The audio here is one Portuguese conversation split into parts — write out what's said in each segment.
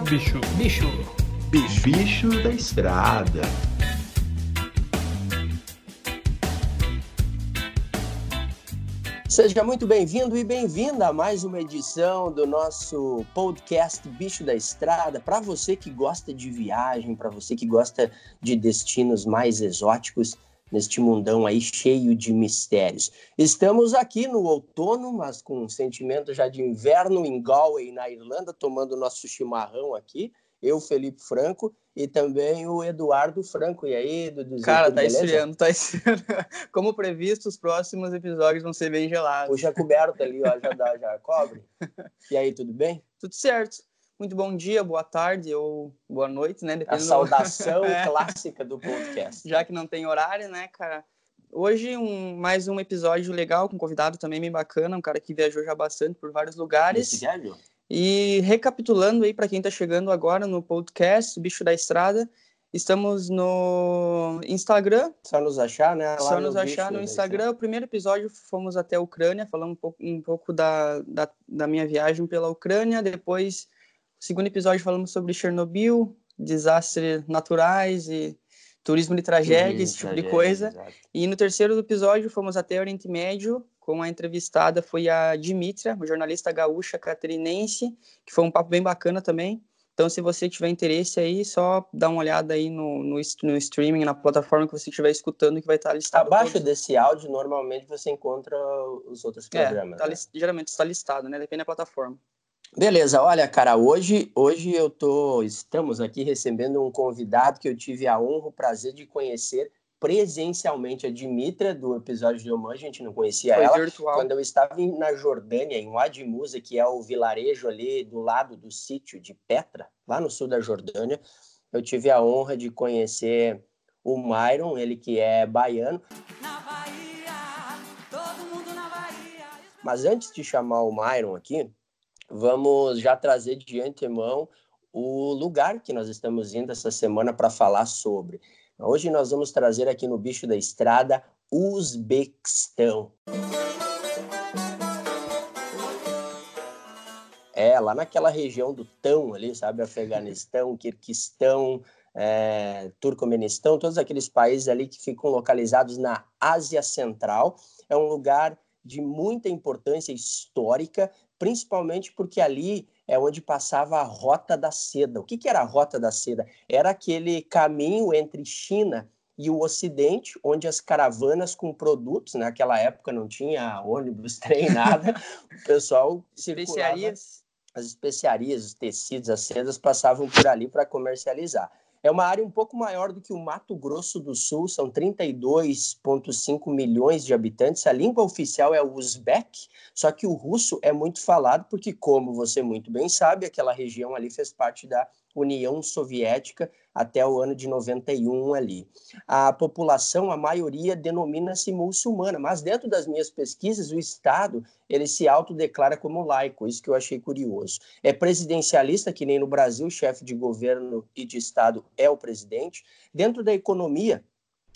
bicho. Bicho. Bicho. Bicho. Bicho da estrada. Seja muito bem-vindo e bem-vinda a mais uma edição do nosso podcast Bicho da Estrada. Para você que gosta de viagem, para você que gosta de destinos mais exóticos neste mundão aí cheio de mistérios. Estamos aqui no outono, mas com um sentimento já de inverno em Galway, na Irlanda, tomando nosso chimarrão aqui. Eu, Felipe Franco, e também o Eduardo Franco. E aí, Duduzinho, Cara, tá beleza? esfriando, tá esfriando. Como previsto, os próximos episódios vão ser bem gelados. Puxa a coberta ali, ó, já dá, já cobre. E aí, tudo bem? Tudo certo. Muito bom dia, boa tarde ou boa noite, né? A Dependendo saudação É. clássica do podcast. Já que não tem horário, né, cara? Hoje, um, mais um episódio legal, com um convidado também bem bacana, um cara que viajou já bastante por vários lugares. Esse viajou. E recapitulando aí para quem está chegando agora no podcast Bicho da Estrada, estamos no Instagram, Só nos achar, né? Lá só no nos achar no Instagram. O primeiro episódio fomos até a Ucrânia, falando um pouco, um pouco da, da, da minha viagem pela Ucrânia. Depois, segundo episódio, falamos sobre Chernobyl, desastres naturais e turismo de tragédia, esse tipo de Tragédia, coisa. exato. E no terceiro episódio, fomos até o Oriente Médio, com a entrevistada foi a Dimitra, uma jornalista gaúcha catarinense, que foi um papo bem bacana também. Então, se você tiver interesse aí, só dá uma olhada aí no, no, no streaming, na plataforma que você estiver escutando, que vai estar listado. Abaixo todos- desse áudio, normalmente você encontra os outros É, programas. tá né? geralmente está listado, né? Depende da plataforma. Beleza, olha, cara, hoje, hoje eu tô, estamos aqui recebendo um convidado que eu tive a honra, o prazer de conhecer presencialmente a Dimitra do episódio de Oman, a gente não conhecia Foi ela. virtual. Quando eu estava na Jordânia, em Wadi Musa, que é o vilarejo ali do lado do sítio de Petra, lá no sul da Jordânia, eu tive a honra de conhecer o Myron, ele que é baiano. Na Bahia, todo mundo na Bahia. Mas antes de chamar o Myron aqui, vamos já trazer de antemão o lugar que nós estamos indo essa semana para falar sobre. Hoje nós vamos trazer aqui no Bicho da Estrada Uzbequistão. É, lá naquela região do Tão ali, sabe? Afeganistão, Quirquistão, é, Turcomenistão, todos aqueles países ali que ficam localizados na Ásia Central. É um lugar de muita importância histórica, principalmente porque ali é onde passava a Rota da Seda. O que, que era a Rota da Seda? Era aquele caminho entre China e o Ocidente, onde as caravanas com produtos, naquela época não tinha ônibus, trem, nada, o pessoal circulava Especiarias. as especiarias, os tecidos, as sedas passavam por ali para comercializar. É uma área um pouco maior do que o Mato Grosso do Sul, são 32,5 milhões de habitantes. A língua oficial é o uzbek, só que o russo é muito falado porque, como você muito bem sabe, aquela região ali fez parte da União Soviética até o ano de 91 ali. A população, a maioria, denomina-se muçulmana, mas dentro das minhas pesquisas, o Estado ele se autodeclara como laico, isso que eu achei curioso. É presidencialista, que nem no Brasil, chefe de governo e de Estado é o presidente. Dentro da economia,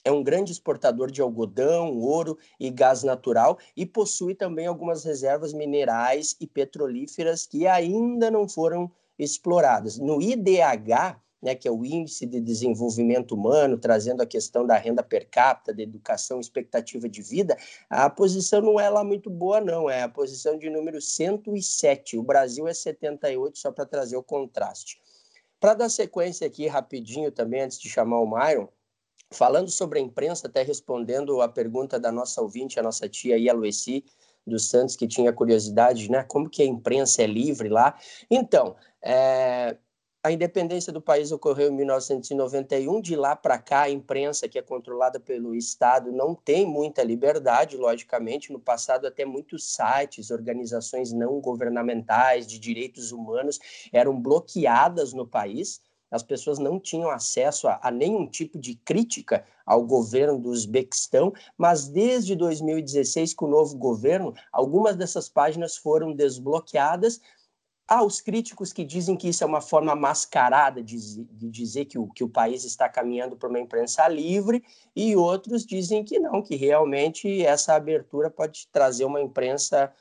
é um grande exportador de algodão, ouro e gás natural e possui também algumas reservas minerais e petrolíferas que ainda não foram exploradas. No IDH, né, que é o Índice de Desenvolvimento Humano, trazendo a questão da renda per capita, da educação, expectativa de vida, a posição não é lá muito boa, não. É a posição de número 107. O Brasil é 78, só para trazer o contraste. Para dar sequência aqui rapidinho também, antes de chamar o Myron, falando sobre a imprensa, até respondendo a pergunta da nossa ouvinte, a nossa tia Ialueci dos Santos, que tinha curiosidade, né? Como que a imprensa é livre lá? Então, é, a independência do país ocorreu em 1991. De lá para cá, a imprensa, que é controlada pelo Estado, não tem muita liberdade, logicamente. No passado, até muitos sites, organizações não governamentais de direitos humanos eram bloqueadas no país. As pessoas não tinham acesso a, a nenhum tipo de crítica ao governo do Uzbequistão, mas desde 2016, com o novo governo, algumas dessas páginas foram desbloqueadas Há os críticos que dizem que isso é uma forma mascarada de, de dizer que o, que o país está caminhando para uma imprensa livre, e outros dizem que não, que realmente essa abertura pode trazer uma imprensa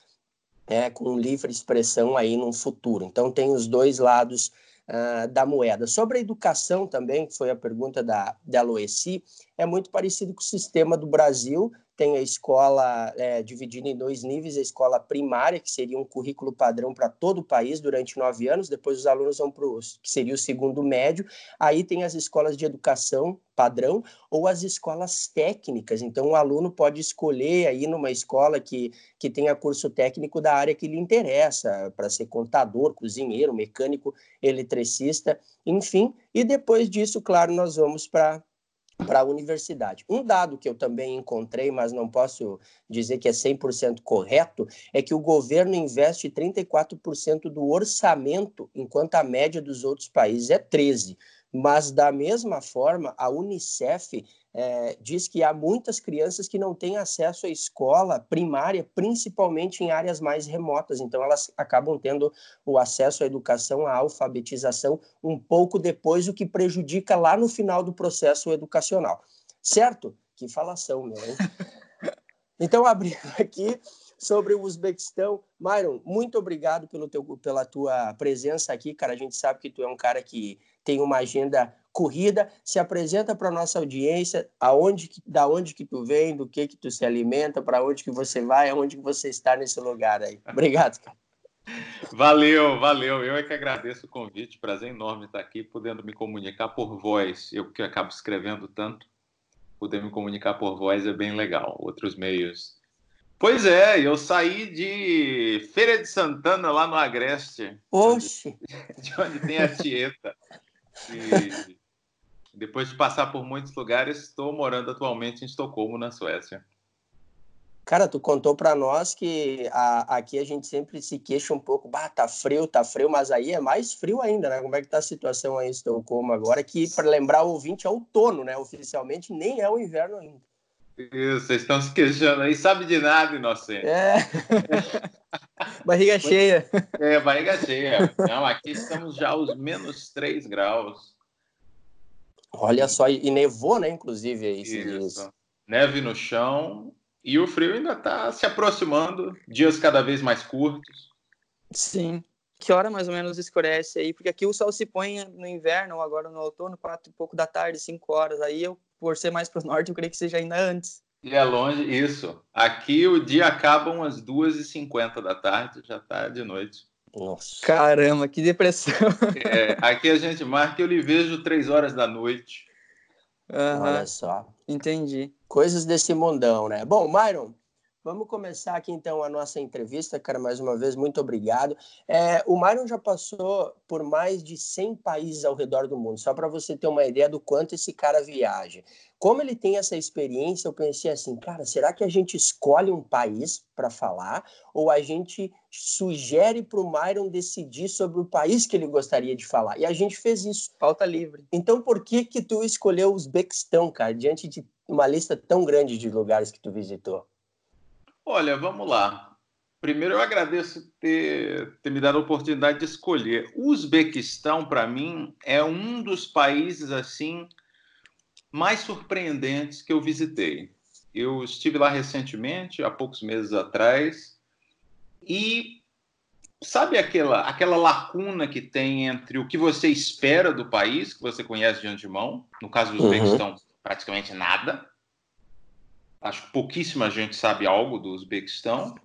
é, com livre expressão aí no futuro. Então, tem os dois lados uh, da moeda. Sobre a educação também, que foi a pergunta da, da Loeci, é muito parecido com o sistema do Brasil, tem a escola é, dividida em dois níveis, a escola primária, que seria um currículo padrão para todo o país durante nove anos, depois os alunos vão para o que seria o segundo médio, aí tem as escolas de educação padrão ou as escolas técnicas, então o aluno pode escolher aí numa escola que, que tenha curso técnico da área que lhe interessa, para ser contador, cozinheiro, mecânico, eletricista, enfim, e depois disso, claro, nós vamos para para a universidade. Um dado que eu também encontrei, mas não posso dizer que é 100% correto, é que o governo investe 34% do orçamento, enquanto a média dos outros países é 13%. Mas, da mesma forma, a Unicef é, diz que há muitas crianças que não têm acesso à escola primária, principalmente em áreas mais remotas. Então, elas acabam tendo o acesso à educação, à alfabetização, um pouco depois, o que prejudica lá no final do processo educacional. Certo? Que falação, meu, hein? Então, abrindo aqui sobre o Uzbequistão. Myron, muito obrigado pelo teu, pela tua presença aqui, cara. A gente sabe que tu é um cara que tem uma agenda corrida, se apresenta para nossa audiência, aonde da onde que tu vem, do que que tu se alimenta, para onde que você vai, aonde que você está nesse lugar aí. Obrigado, cara. Valeu, valeu. Eu é que agradeço o convite. Prazer enorme estar aqui, podendo me comunicar por voz. Eu que acabo escrevendo tanto, poder me comunicar por voz é bem legal. Outros meios. Pois é, eu saí de Feira de Santana, lá no Agreste. Oxe! De onde tem a Tieta. E depois de passar por muitos lugares, estou morando atualmente em Estocolmo, na Suécia. Cara, tu contou para nós que a, aqui a gente sempre se queixa um pouco, bah, tá frio, tá frio, mas aí é mais frio ainda, né? Como é que tá a situação aí em Estocolmo agora? Que, para lembrar o ouvinte, é outono, né? Oficialmente nem é o inverno ainda. Isso, vocês estão se queixando aí, sabe de nada, inocente. É. barriga cheia. É, barriga cheia. Não, aqui estamos já aos menos 3 graus. Olha só, e nevou, né, inclusive, aí esses dias. Neve no chão e o frio ainda está se aproximando, dias cada vez mais curtos. Sim. Que hora mais ou menos escurece aí? Porque aqui o sol se põe no inverno, ou agora no outono, quatro e pouco da tarde, cinco horas. Aí eu, por ser mais para o norte, eu creio que seja ainda antes. E é longe, isso. Aqui o dia acaba umas duas e cinquenta da tarde, já está de noite. Nossa. Caramba, que depressão. É, aqui a gente marca eu lhe vejo três horas da noite. Uhum. Olha só. Entendi. Coisas desse mundão, né? Bom, Myron, vamos começar aqui então a nossa entrevista, cara. Mais uma vez, muito obrigado. É, o Myron já passou por mais de 100 países ao redor do mundo, só para você ter uma ideia do quanto esse cara viaja. Como ele tem essa experiência, eu pensei assim, cara, será que a gente escolhe um país para falar ou a gente sugere para o Myron decidir sobre o país que ele gostaria de falar? E a gente fez isso. Falta livre. Então, por que que tu escolheu o Uzbequistão, cara, diante de uma lista tão grande de lugares que tu visitou? Olha, vamos lá. Primeiro, eu agradeço ter, ter me dado a oportunidade de escolher. O Uzbequistão, para mim, é um dos países assim mais surpreendentes que eu visitei. Eu estive lá recentemente, há poucos meses atrás, e sabe aquela, aquela lacuna que tem entre o que você espera do país, que você conhece de antemão, no caso do Uzbequistão, uhum. praticamente nada. Acho que pouquíssima gente sabe algo do Uzbequistão.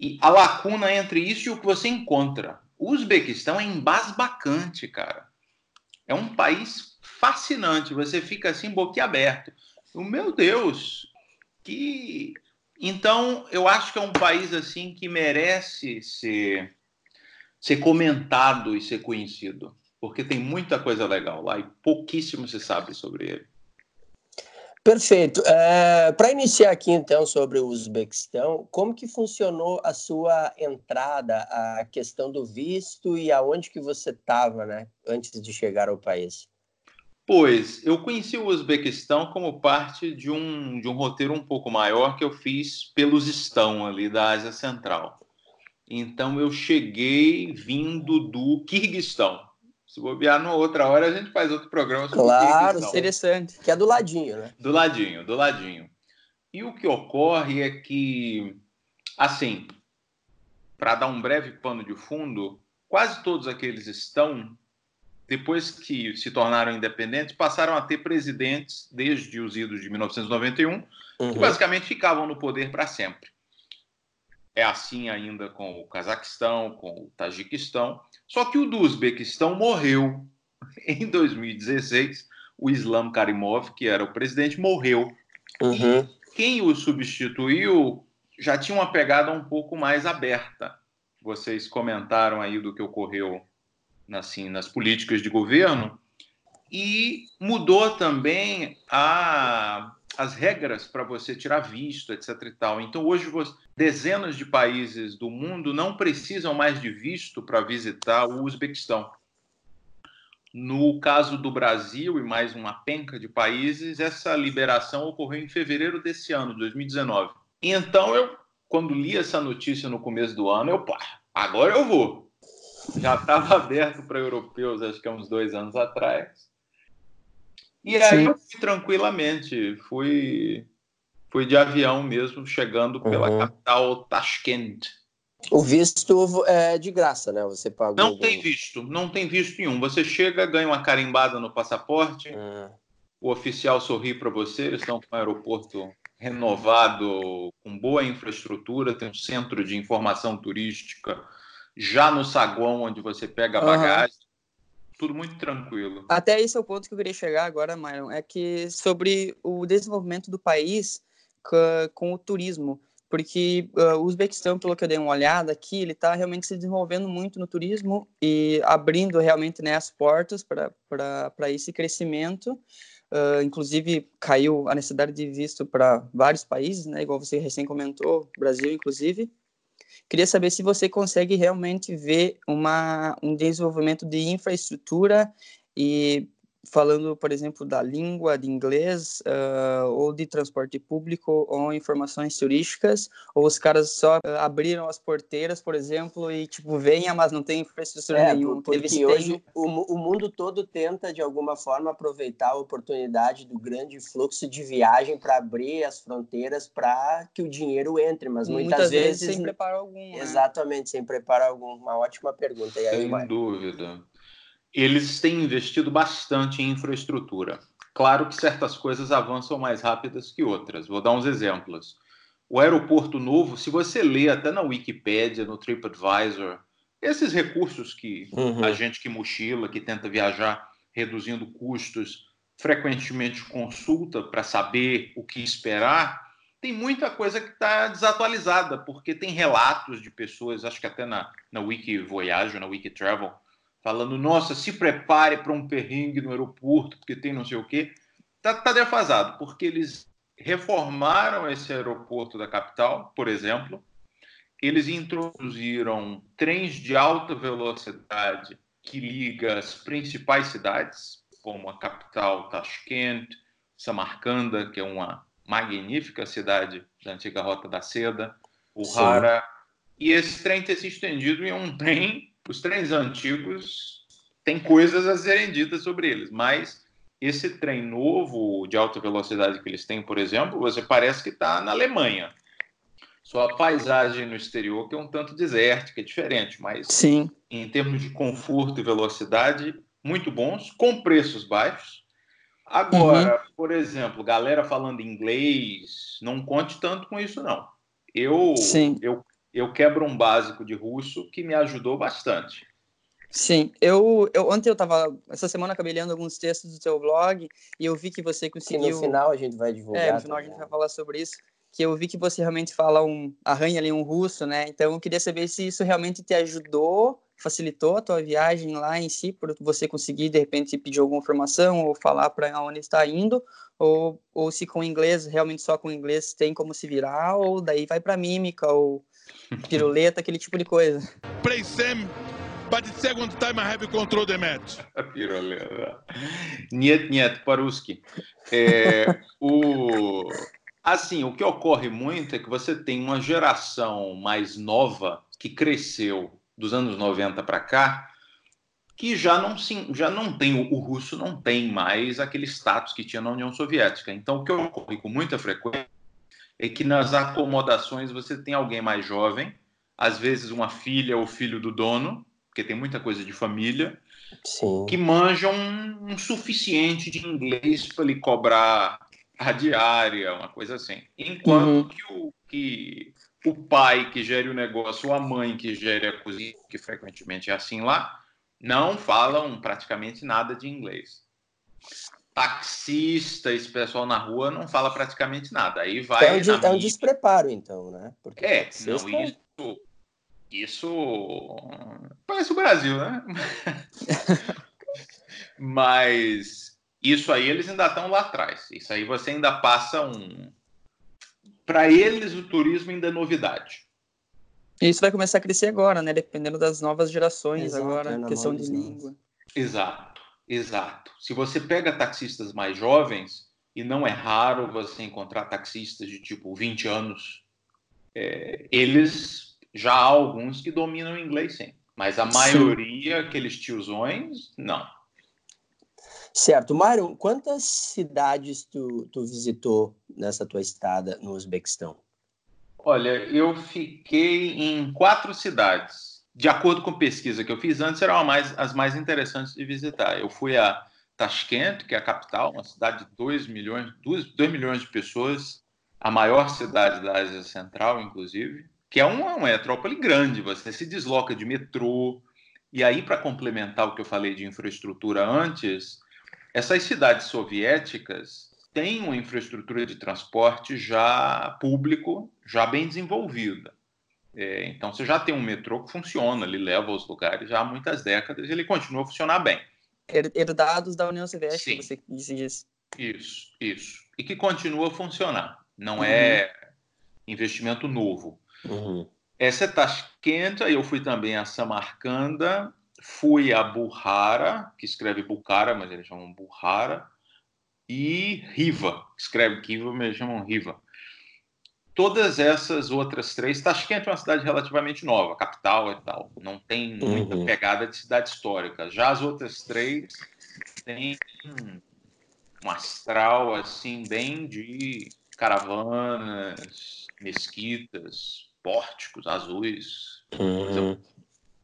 E a lacuna entre isso e o que você encontra. O Uzbequistão é embasbacante, cara. É um país fascinante. Você fica assim, boquiaberto. O meu Deus, que. Então, eu acho que é um país assim que merece ser, ser comentado e ser conhecido, porque tem muita coisa legal lá e pouquíssimo se sabe sobre ele. Perfeito. É, Para iniciar aqui então sobre o Uzbequistão, como que funcionou a sua entrada, a questão do visto e aonde que você estava, né, antes de chegar ao país? Pois, eu conheci o Uzbequistão como parte de um, de um roteiro um pouco maior que eu fiz pelos estão ali da Ásia Central. Então eu cheguei vindo do Kirguistão. Se bobear numa outra hora, a gente faz outro programa sobre Claro, interessante. Que é do ladinho, né? Do ladinho, do ladinho. E o que ocorre é que, assim, para dar um breve pano de fundo, quase todos aqueles estão depois que se tornaram independentes, passaram a ter presidentes desde os idos de 1991, Uhum. que basicamente ficavam no poder para sempre. É assim ainda com o Cazaquistão, com o Tajiquistão. Só que o do Uzbequistão morreu em 2016. O Islam Karimov, que era o presidente, morreu. Uhum. Quem o substituiu já tinha uma pegada um pouco mais aberta. Vocês comentaram aí do que ocorreu assim, nas políticas de governo e mudou também a, as regras para você tirar visto, etc. E tal. Então, hoje, você, dezenas de países do mundo não precisam mais de visto para visitar o Uzbequistão. No caso do Brasil e mais uma penca de países, essa liberação ocorreu em fevereiro desse ano, 2019. Então, eu, quando li essa notícia no começo do ano, eu, pá, agora eu vou. Já estava aberto para europeus, acho que há uns dois anos atrás. E aí Sim. eu fui tranquilamente, fui, fui de avião mesmo, chegando pela Uhum. capital Tashkent. O visto é de graça, né? Você pagou. Não algum- tem visto, não tem visto nenhum. Você chega, ganha uma carimbada no passaporte, Hum. o oficial sorri para você, eles estão com um aeroporto renovado, com boa infraestrutura, tem um centro de informação turística já no saguão onde você pega a bagagem. Tudo muito tranquilo. Até esse é o ponto que eu queria chegar agora, Myron, é que sobre o desenvolvimento do país com, o turismo, porque ah, o Uzbequistão, pelo que eu dei uma olhada aqui, ele está realmente se desenvolvendo muito no turismo e abrindo realmente né, as portas para esse crescimento. Ah, inclusive, caiu a necessidade de visto para vários países, né, igual você recém comentou, Brasil, inclusive. Queria saber se você consegue realmente ver uma, um desenvolvimento de infraestrutura e falando, por exemplo, da língua, de inglês, ah, ou de transporte público, ou informações turísticas, ou os caras só ah, abriram as porteiras, por exemplo, e tipo, venha, mas não tem infraestrutura É, nenhuma. porque se hoje tem- o, o mundo todo tenta, de alguma forma, aproveitar a oportunidade do grande fluxo de viagem para abrir as fronteiras para que o dinheiro entre, mas muitas, vezes. sem preparo algum. né? Exatamente, sem preparo algum. Uma ótima pergunta. E aí, Sem Maio? dúvida. Eles têm investido bastante em infraestrutura. Claro que certas coisas avançam mais rápidas que outras. Vou dar uns exemplos. O aeroporto novo, se você lê até na Wikipédia, no TripAdvisor, esses recursos que Uhum. a gente que mochila, que tenta viajar reduzindo custos, frequentemente consulta para saber o que esperar, tem muita coisa que está desatualizada, porque tem relatos de pessoas, acho que até na, na Wiki Voyage, na Wiki Travel, falando, nossa, se prepare para um perrengue no aeroporto, porque tem não sei o quê. Tá, tá defasado, porque eles reformaram esse aeroporto da capital, por exemplo, eles introduziram trens de alta velocidade que liga as principais cidades, como a capital Tashkent, Samarcanda, que é uma magnífica cidade da antiga Rota da Seda, o Sim. Hara, e esse trem ter se estendido em um trem, os trens antigos têm coisas a serem ditas sobre eles, mas esse trem novo de alta velocidade que eles têm, por exemplo, você parece que está na Alemanha. Só a paisagem no exterior que é um tanto desértica, é diferente, mas Sim, em termos de conforto e velocidade, muito bons, com preços baixos. Agora, por exemplo, galera falando inglês, não conte tanto com isso, não. Eu, Sim. eu, eu quebro um básico de russo que me ajudou bastante. sim. Eu, eu ontem eu tava, essa semana acabei lendo alguns textos do seu blog e eu vi que você Que conseguiu no final a gente vai divulgar. É, no final a gente também. vai falar sobre isso. Que eu vi que você realmente fala um. arranha ali um russo, né? Então eu queria saber se isso realmente te ajudou, facilitou a tua viagem lá em si, por você conseguir, de repente, pedir alguma informação ou falar para onde está indo, ou, ou se com inglês, realmente só com inglês tem como se virar, ou daí vai para mímica, ou piruleta, aquele tipo de coisa. play same, but the second time I have control the match. Piroleta. Niet, niet, paruski. É, o... Assim, o que ocorre muito é que você tem uma geração mais nova que cresceu dos anos 90 para cá, que já não, se, já não tem, o, o russo não tem mais aquele status que tinha na União Soviética. Então, o que ocorre com muita frequência é que nas acomodações você tem alguém mais jovem, às vezes uma filha ou filho do dono, porque tem muita coisa de família, Sim. que manjam um, um suficiente de inglês para lhe cobrar a diária, uma coisa assim. Enquanto Uhum. que, o, que o pai que gere o negócio, ou a mãe que gere a cozinha, que frequentemente é assim lá, não falam praticamente nada de inglês. Taxista, esse pessoal na rua não fala praticamente nada. Aí vai. É um, de- é um despreparo, então, né? Porque É, taxista- não, isso, isso parece o Brasil, né? Mas isso aí eles ainda estão lá atrás. Isso aí você ainda passa um. Para eles, o turismo ainda é novidade. E isso vai começar a crescer agora, né? Dependendo das novas gerações Exato, agora, é na questão de língua. Exato, exato. Se você pega taxistas mais jovens, e não é raro você encontrar taxistas de tipo 20 anos, é, eles já há alguns que dominam o inglês sim. Mas a Sim. maioria, aqueles tiozões, não. Certo. Mário, quantas cidades tu, tu visitou nessa tua estada no Uzbequistão? Olha, eu fiquei em quatro cidades. De acordo com pesquisa que eu fiz antes, eram mais- as mais interessantes de visitar. Eu fui a Tashkent, que é a capital, uma cidade de 2 milhões, 2, milhões de pessoas, a maior cidade da Ásia Central, inclusive, que é uma metrópole grande. Você se desloca de metrô. E aí, para complementar o que eu falei de infraestrutura antes, essas cidades soviéticas têm uma infraestrutura de transporte já público, já bem desenvolvida. É, então, você já tem um metrô que funciona, ele leva aos lugares já há muitas décadas e ele continua a funcionar bem. Her- Herdados da União Soviética, Sim. você disse isso. Isso, isso. E que continua a funcionar. Não é investimento novo. Uhum. Essa é Tashkent, eu fui também a Samarcanda, fui a Bukhara, que escreve Bukhara, mas eles chamam Bukhara, e Riva, escreve Kiva, mas eles chamam Riva. Todas essas outras três, Tashkent é uma cidade relativamente nova, capital e tal, não tem muita Uhum. pegada de cidade histórica. Já as outras três têm um astral assim bem de caravanas, mesquitas, pórticos azuis. Uhum.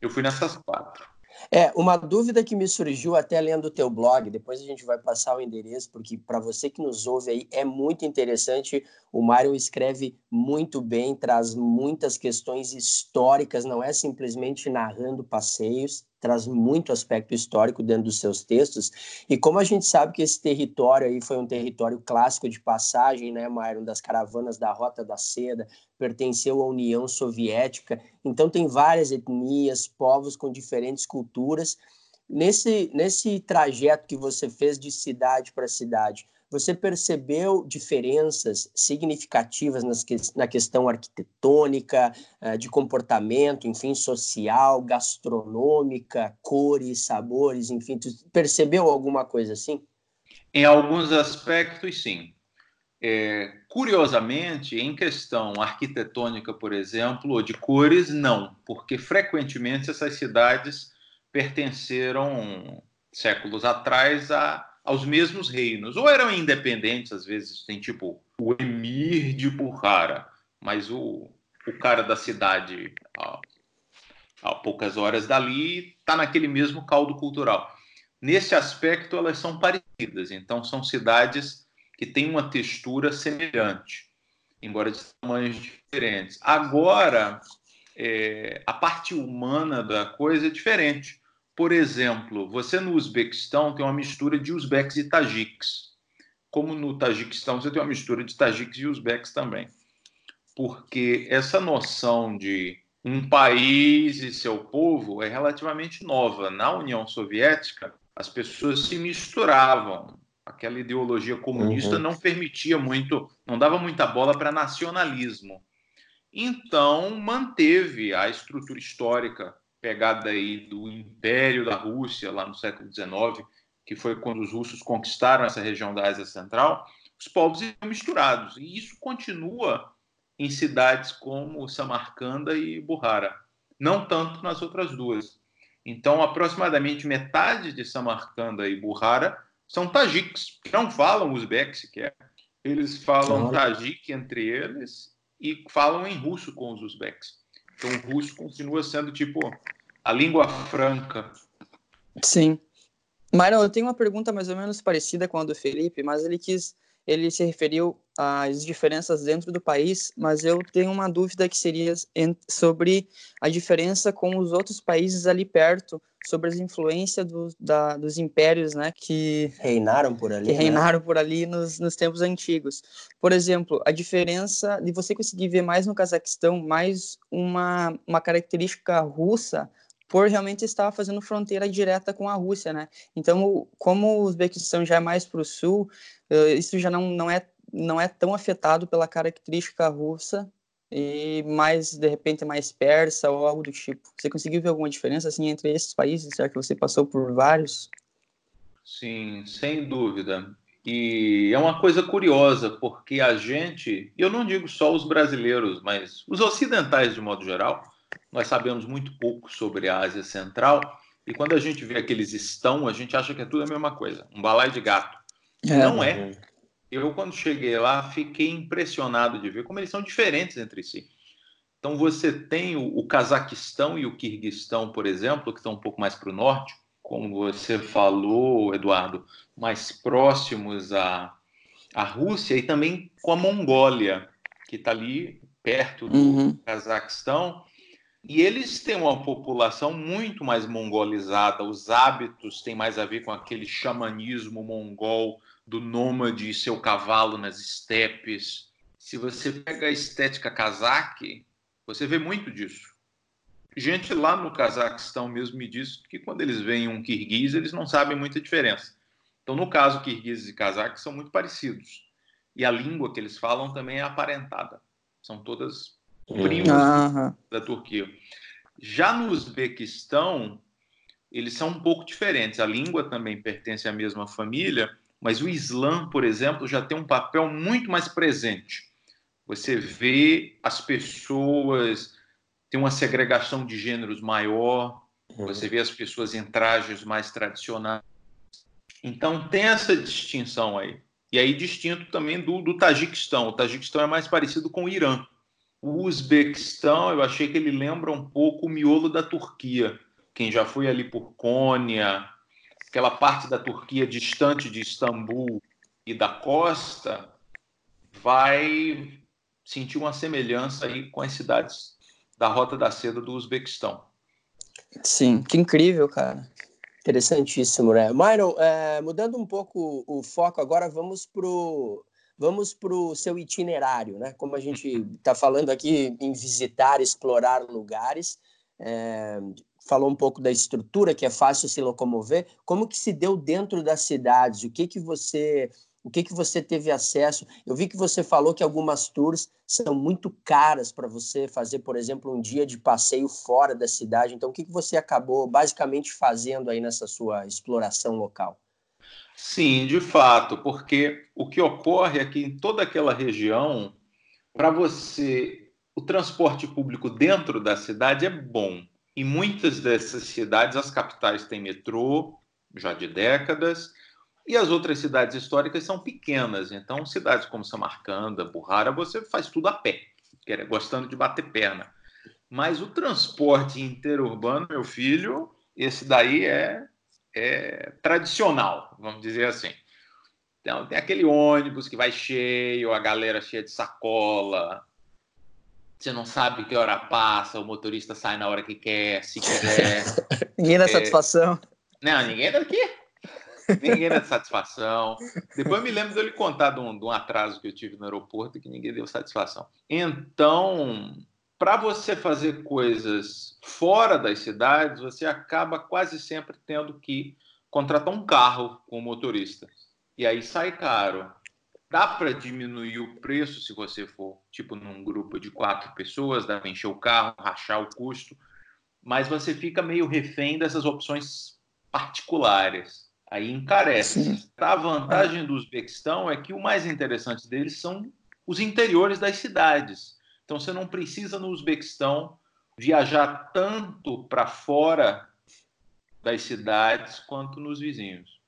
Eu fui nessas quatro. É, uma dúvida que me surgiu até lendo o teu blog, depois a gente vai passar o endereço, porque para você que nos ouve aí é muito interessante. O Mário escreve muito bem, traz muitas questões históricas, não é simplesmente narrando passeios, traz muito aspecto histórico dentro dos seus textos. E como a gente sabe que esse território aí foi um território clássico de passagem, né, Mário, das caravanas da Rota da Seda, pertenceu à União Soviética, então tem várias etnias, povos com diferentes culturas. Nesse, nesse trajeto que você fez de cidade para cidade, você percebeu diferenças significativas que, na questão arquitetônica, eh, de comportamento, enfim, social, gastronômica, cores, sabores, enfim, percebeu alguma coisa assim? Em alguns aspectos, sim. É, curiosamente, em questão arquitetônica, por exemplo, ou de cores, não, porque frequentemente essas cidades pertenceram séculos atrás a, aos mesmos reinos, ou eram independentes, às vezes tem tipo o emir de Bukhara, mas o, o cara da cidade, a, a poucas horas dali, está naquele mesmo caldo cultural. Nesse aspecto, elas são parecidas, então são cidades que têm uma textura semelhante, embora de tamanhos diferentes. Agora, é, a parte humana da coisa é diferente. Por exemplo, você no Uzbequistão tem uma mistura de uzbeques e tajiques. Como no Tajiquistão você tem uma mistura de tajiques e uzbeques também. Porque essa noção de um país e seu povo é relativamente nova. Na União Soviética, as pessoas se misturavam. Aquela ideologia comunista Uhum. não permitia muito, não dava muita bola para nacionalismo. Então, manteve a estrutura histórica pegada aí do Império da Rússia, lá no século XIX, que foi quando os russos conquistaram essa região da Ásia Central, os povos iam misturados. E isso continua em cidades como Samarcanda e Bukhara. Não tanto nas outras duas. Então, aproximadamente metade de Samarcanda e Bukhara são tajiques, que não falam uzbek sequer. Eles falam Olha. tajik entre eles e falam em russo com os uzbeques. Então, o russo continua sendo tipo a língua franca. Sim. Myron, eu tenho uma pergunta mais ou menos parecida com a do Felipe, mas ele quis, ele se referiu às diferenças dentro do país, mas eu tenho uma dúvida que seria sobre a diferença com os outros países ali perto, sobre as influências do, da, dos impérios, né, que reinaram por ali, que né? reinaram por ali nos, nos tempos antigos. Por exemplo, a diferença de você conseguir ver mais no Cazaquistão mais uma, uma característica russa por realmente estar fazendo fronteira direta com a Rússia, né? Então, como o Uzbequistão já é mais para o sul, isso já não, não, é, não é tão afetado pela característica russa e mais, de repente, mais persa ou algo do tipo. Você conseguiu ver alguma diferença, assim, entre esses países, já que você passou por vários? Sim, sem dúvida. E é uma coisa curiosa, porque a gente, eu não digo só os brasileiros, mas os ocidentais de modo geral, nós sabemos muito pouco sobre a Ásia Central. E quando a gente vê aqueles estão, a gente acha que é tudo a mesma coisa, um balai de gato. É. Não é. Eu, quando cheguei lá, fiquei impressionado de ver como eles são diferentes entre si. Então, você tem o, o Cazaquistão e o Quirguistão, por exemplo, que estão um pouco mais para o norte, como você falou, Eduardo, mais próximos à, à Rússia e também com a Mongólia, que está ali perto do Uhum. Cazaquistão. E eles têm uma população muito mais mongolizada, os hábitos têm mais a ver com aquele xamanismo mongol do nômade e seu cavalo nas estepes. Se você pega a estética cazaque, você vê muito disso. Gente lá no Cazaquistão mesmo me diz que quando eles veem um kirguiz, eles não sabem muita diferença. Então, no caso, kirguizes e cazaques são muito parecidos. E a língua que eles falam também é aparentada. São todas primos Aham. da Turquia. Já no Uzbequistão, eles são um pouco diferentes. A língua também pertence à mesma família, mas o Islã, por exemplo, já tem um papel muito mais presente. Você vê as pessoas, tem uma segregação de gêneros maior, você vê as pessoas em trajes mais tradicionais. Então tem essa distinção aí. E aí distinto também do, do Tajiquistão. O Tajiquistão é mais parecido com o Irã. O Uzbequistão, eu achei que ele lembra um pouco o miolo da Turquia. Quem já foi ali por Cônia, aquela parte da Turquia distante de Istambul e da costa, vai sentir uma semelhança aí com as cidades da Rota da Seda do Uzbequistão. Sim, que incrível, cara. Interessantíssimo, né? Myron, é, mudando um pouco o foco, agora vamos pro vamos pro seu itinerário, né? Como a gente está falando aqui em visitar, explorar lugares, é, falou um pouco da estrutura, que é fácil se locomover. Como que se deu dentro das cidades? O que que você o que que você teve acesso? Eu vi que você falou que algumas tours são muito caras para você fazer, por exemplo, um dia de passeio fora da cidade. Então, o que que você acabou basicamente fazendo aí nessa sua exploração local? Sim, de fato, porque o que ocorre é em toda aquela região, para você, o transporte público dentro da cidade é bom. Em muitas dessas cidades, as capitais têm metrô já de décadas, e as outras cidades históricas são pequenas. Então, cidades como Samarcanda, Burrara, você faz tudo a pé, gostando de bater perna. Mas o transporte interurbano, meu filho, esse daí é, é tradicional, vamos dizer assim. Então, tem aquele ônibus que vai cheio, a galera cheia de sacola. Você não sabe que hora passa, o motorista sai na hora que quer, se quiser. Ninguém dá É. satisfação. Não, ninguém daqui. Ninguém dá satisfação. Depois eu me lembro dele contar de um, de um atraso que eu tive no aeroporto que ninguém deu satisfação. Então, para você fazer coisas fora das cidades, você acaba quase sempre tendo que contratar um carro com o motorista. E aí sai caro. Dá para diminuir o preço se você for, tipo, num grupo de quatro pessoas, dá para encher o carro, rachar o custo, mas você fica meio refém dessas opções particulares. Aí encarece. Sim. A vantagem do Uzbequistão é que o mais interessante deles são os interiores das cidades. Então você não precisa no Uzbequistão viajar tanto para fora das cidades quanto nos vizinhos.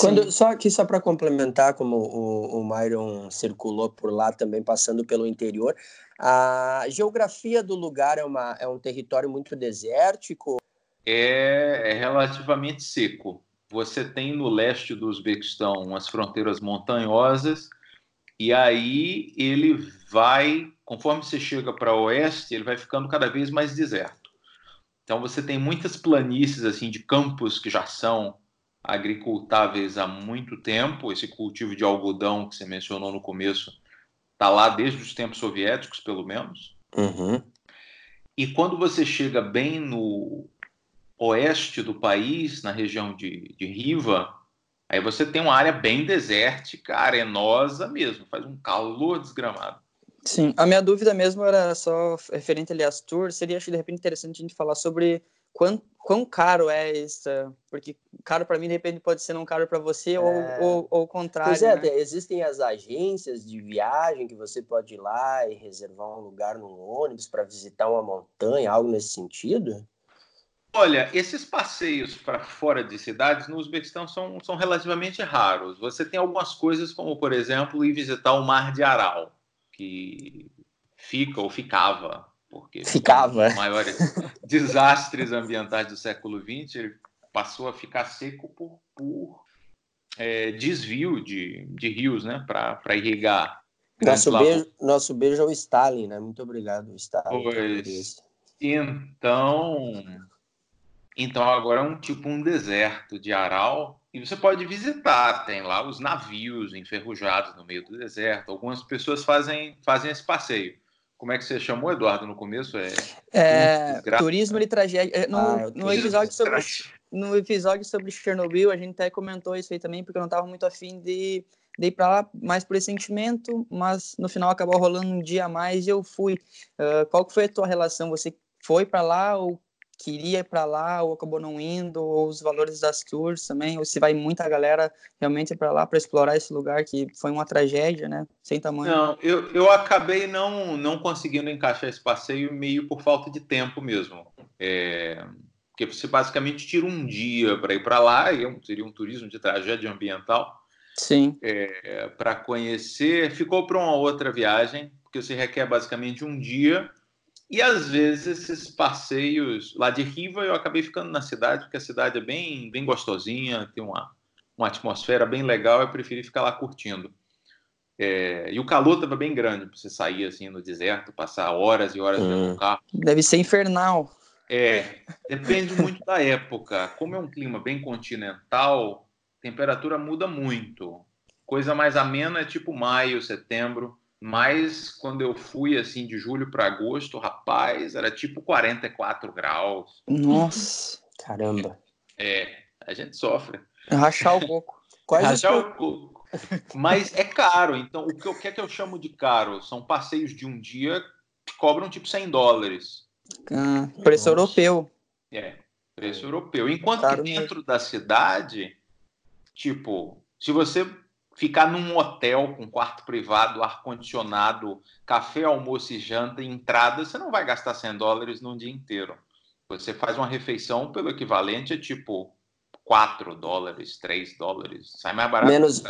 Quando, só aqui, só para complementar, como o, o Myron circulou por lá também, passando pelo interior, a geografia do lugar é, uma, é um território muito desértico? É, é relativamente seco. Você tem no leste do Uzbequistão umas fronteiras montanhosas, e aí ele vai, conforme você chega para o oeste, ele vai ficando cada vez mais deserto. Então você tem muitas planícies assim de campos que já são agricultáveis há muito tempo. Esse cultivo de algodão que você mencionou no começo está lá desde os tempos soviéticos, pelo menos. Uhum. E quando você chega bem no oeste do país, na região de, de Riva, aí você tem uma área bem desértica, arenosa mesmo, faz um calor desgramado. Sim, a minha dúvida mesmo era só referente ali às tours, seria acho de repente interessante a gente falar sobre quão, quão caro é isso, porque caro para mim de repente pode ser não caro para você é... ou, ou, ou o contrário. Pois é, né? existem as agências de viagem que você pode ir lá e reservar um lugar no ônibus para visitar uma montanha, algo nesse sentido? Olha, esses passeios para fora de cidades no Uzbequistão são, são relativamente raros. Você tem algumas coisas, como, por exemplo, ir visitar o Mar de Aral, que fica ou ficava, porque ficava. os maiores desastres ambientais do século XX, ele passou a ficar seco por, por é, desvio de, de rios, né, para irrigar. Nosso beijo, nosso beijo ao Stalin, né? Muito obrigado, Stalin. Pois, então, então agora é um tipo um deserto de Aral e você pode visitar. Tem lá os navios enferrujados no meio do deserto. Algumas pessoas fazem fazem esse passeio. Como é que você chamou, Eduardo, no começo? É, É, turismo de tragédia. É, No, Ah, no, episódio sobre, no episódio sobre Chernobyl, a gente até comentou isso aí também, porque eu não estava muito afim de, de ir para lá mais por esse sentimento, mas no final acabou rolando um dia a mais e eu fui. Ah, qual que foi a tua relação? Você foi para lá ou queria ir para lá ou acabou não indo? Ou os valores das tours também? Ou se vai muita galera realmente para lá para explorar esse lugar que foi uma tragédia, né? Sem tamanho. Não, eu, eu acabei não, não conseguindo encaixar esse passeio meio por falta de tempo mesmo. É, porque você basicamente tira um dia para ir para lá, e é seria um turismo de tragédia ambiental, Sim. para conhecer. Ficou para uma outra viagem, porque você requer basicamente um dia. E às vezes esses passeios lá de Riva eu acabei ficando na cidade, porque a cidade é bem, bem gostosinha, tem uma, uma atmosfera bem legal, eu preferi ficar lá curtindo. É, e o calor estava bem grande para você sair assim no deserto, passar horas e horas Hum. do carro. Deve ser infernal. É, depende muito da época. Como é um clima bem continental, a temperatura muda muito. Coisa mais amena é tipo maio, setembro. Mas quando eu fui assim de julho para agosto, rapaz, era tipo 44 graus. Nossa. Caramba. É, a gente sofre. Rachar o coco. Quais Rachar pro- o coco. Mas é caro. Então, o que, eu- o que é que eu chamo de caro? São passeios de um dia que cobram tipo 100 dólares. Ah, preço Nossa. europeu. É, preço europeu. Enquanto Caro que mesmo. dentro da cidade, tipo, se você ficar num hotel com quarto privado, ar-condicionado, café, almoço e janta e entrada, você não vai gastar 100 dólares num dia inteiro. Você faz uma refeição pelo equivalente a tipo 4 dólares, 3 dólares. Sai mais barato Menos-.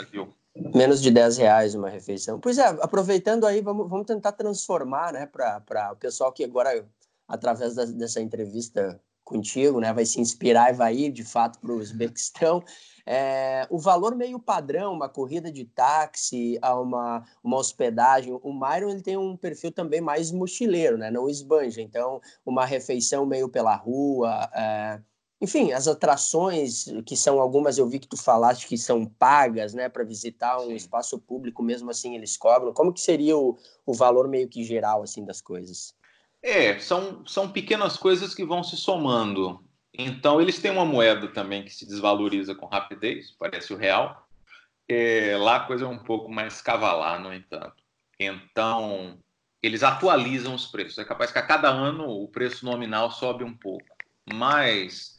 Menos de 10 reais uma refeição. Pois é, aproveitando aí, vamos, vamos tentar transformar, né, para o pessoal que agora, através da- dessa entrevista contigo, né, vai se inspirar e vai ir de fato para o Uzbequistão. É, o valor meio padrão, uma corrida de táxi, a uma, uma hospedagem. O Myron ele tem um perfil também mais mochileiro, né, não esbanja. Então, uma refeição meio pela rua. é, enfim, as atrações, que são algumas, eu vi que tu falaste que são pagas, né, para visitar um Sim. espaço público, mesmo assim eles cobram. Como que seria o, o valor meio que geral, assim, das coisas? É, são, são pequenas coisas que vão se somando. Então, eles têm uma moeda também que se desvaloriza com rapidez, parece o real. É, lá a coisa é um pouco mais cavalar, no entanto. Então, eles atualizam os preços. É capaz que a cada ano o preço nominal sobe um pouco. Mas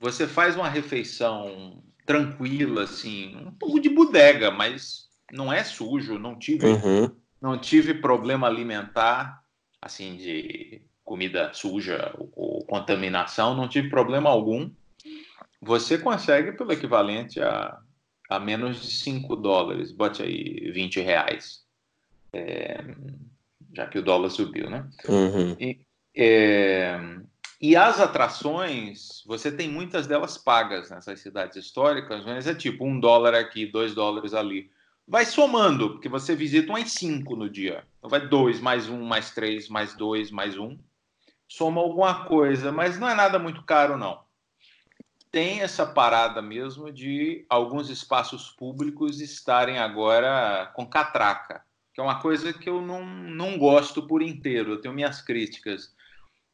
você faz uma refeição tranquila, assim, um pouco de bodega, mas não é sujo, não tive Uhum. não tive problema alimentar, assim, de comida suja ou, contaminação, não tive problema algum. Você consegue pelo equivalente a a menos de 5 dólares, bote aí 20 reais, é, já que o dólar subiu, né? Uhum. E, é, e as atrações, você tem muitas delas pagas nessas cidades históricas, mas é tipo um dólar aqui, dois dólares ali. Vai somando, porque você visita umas cinco no dia. Então vai dois, mais um, mais três, mais dois, mais um. Soma alguma coisa, mas não é nada muito caro, não. Tem essa parada mesmo de alguns espaços públicos estarem agora com catraca, que é uma coisa que eu não, não gosto por inteiro. Eu tenho minhas críticas.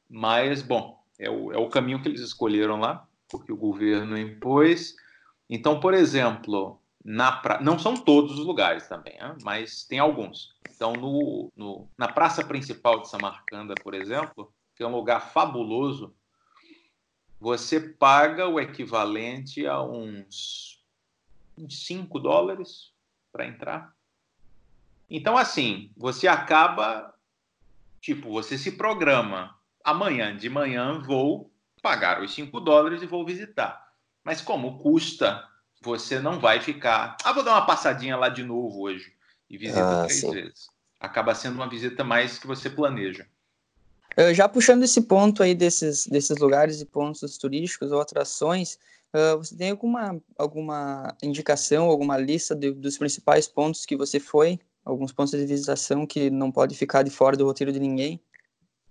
Mas, bom, é o, é o caminho que eles escolheram lá, porque o governo impôs. Então, por exemplo, na pra... não são todos os lugares também, né? mas tem alguns. Então, no, no, na praça principal de Samarcanda, por exemplo, que é um lugar fabuloso, você paga o equivalente a uns, uns 5 dólares para entrar. Então, assim, você acaba, tipo, você se programa. Amanhã de manhã vou pagar os 5 dólares e vou visitar. Mas como custa você não vai ficar. Ah, vou dar uma passadinha lá de novo hoje e visita Ah, três sim. vezes. Acaba sendo uma visita mais que você planeja. Uh, já puxando esse ponto aí desses, desses lugares e pontos turísticos ou atrações, uh, você tem alguma, alguma indicação, alguma lista de- dos principais pontos que você foi? Alguns pontos de visitação que não pode ficar de fora do roteiro de ninguém?